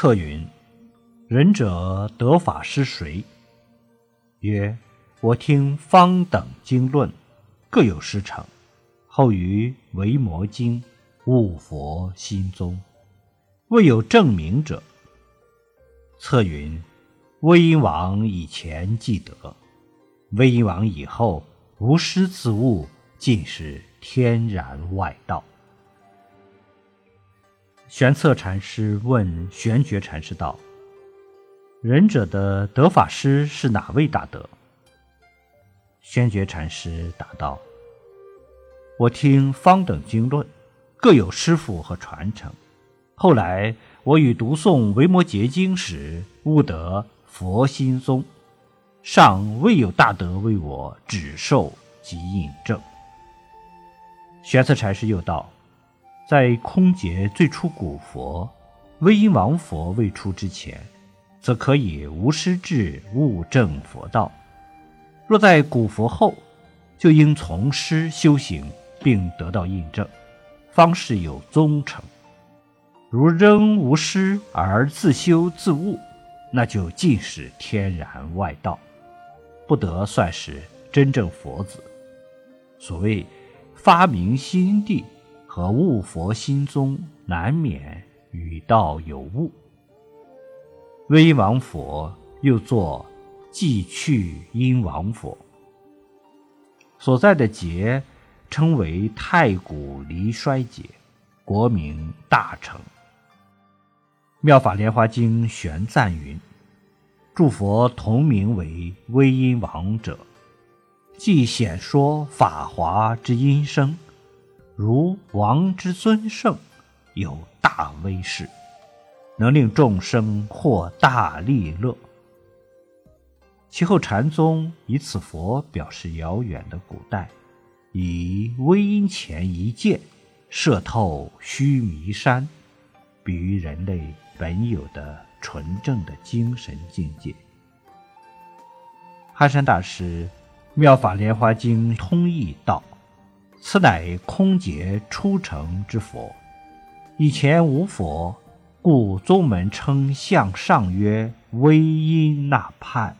策云：“仁者得法师谁？”曰：“我听方等经论，各有师承。后于维摩经悟佛心宗，未有证明者。”策云：“威音王以前既得，威音王以后无师自悟，尽是天然外道。”玄策禅师问玄觉禅师道：“仁者的得法师是哪位大德？”玄觉禅师答道：“我听方等经论，各有师傅和传承。后来我与读诵维摩诘经时，悟得佛心宗，尚未有大德为我指授及印证。”玄策禅师又道。在空劫最初古佛威音王佛未出之前，则可以无师智悟证佛道；若在古佛后，就应从师修行，并得到印证，方是有宗成。如仍无师而自修自悟，那就尽是天然外道，不得算是真正佛子。所谓发明心地。和悟佛心中难免与道有误。威王佛又作寂去因王佛，所在的劫称为太古离衰劫，国名大成。《妙法莲华经》玄赞云：“诸佛同名为威音王者，即显说法华之音声。”如王之尊圣，有大威势，能令众生获大利乐。其后禅宗以此佛表示遥远的古代，以微音前一剑，射透须弥山，比喻人类本有的纯正的精神境界。哈山大师《妙法莲华经》通义道。此乃空劫出城之佛，以前无佛，故宗门称向上曰微音那判。